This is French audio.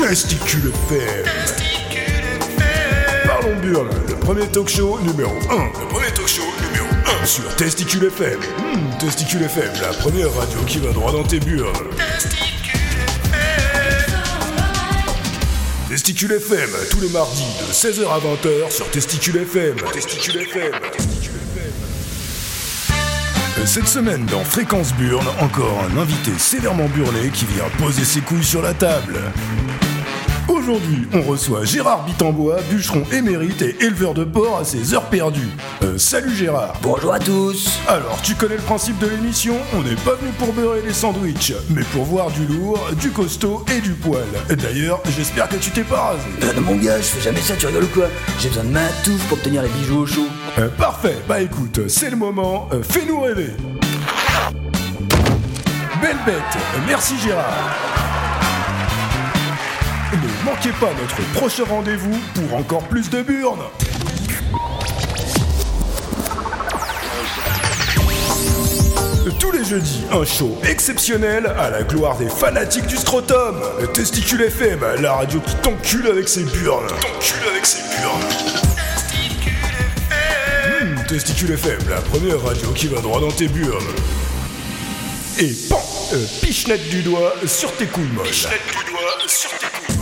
Testicule FM. Parlons Burn, le premier talk show numéro 1. Le premier talk show numéro 1 sur Testicule FM. Hmm, Testicule FM, la première radio qui va droit dans tes burnes. Testicule FM, tous les mardis de 16h à 20h sur Testicule FM. Testicule FM. Testicule FM. Cette semaine dans Fréquence Burn, encore un invité sévèrement burné qui vient poser ses couilles sur la table. Aujourd'hui, on reçoit Gérard Bitambois, bûcheron émérite et éleveur de porc à ses heures perdues. Euh, salut Gérard. Bonjour à tous. Alors, tu connais le principe de l'émission? On n'est pas venu pour beurrer les sandwichs, mais pour voir du lourd, du costaud et du poil. D'ailleurs, j'espère que tu t'es pas rasé. Non, mon gars, je fais jamais ça, tu rigoles ou quoi? J'ai besoin de ma touffe pour obtenir les bijoux au chaud. Euh, parfait, bah écoute, c'est le moment, euh, fais-nous rêver. Belle bête, merci Gérard Manquez pas notre prochain rendez-vous pour encore plus de burnes Tous les jeudis, un show exceptionnel à la gloire des fanatiques du scrotum. Le Testicule FM, la radio qui t'encule avec ses burnes. T'encule avec ses burnes. Hmm, Testicule FM, la première radio qui va droit dans tes burnes. Et pan, euh, pichenette du doigt sur tes couilles molles. Pichenette du doigt sur tes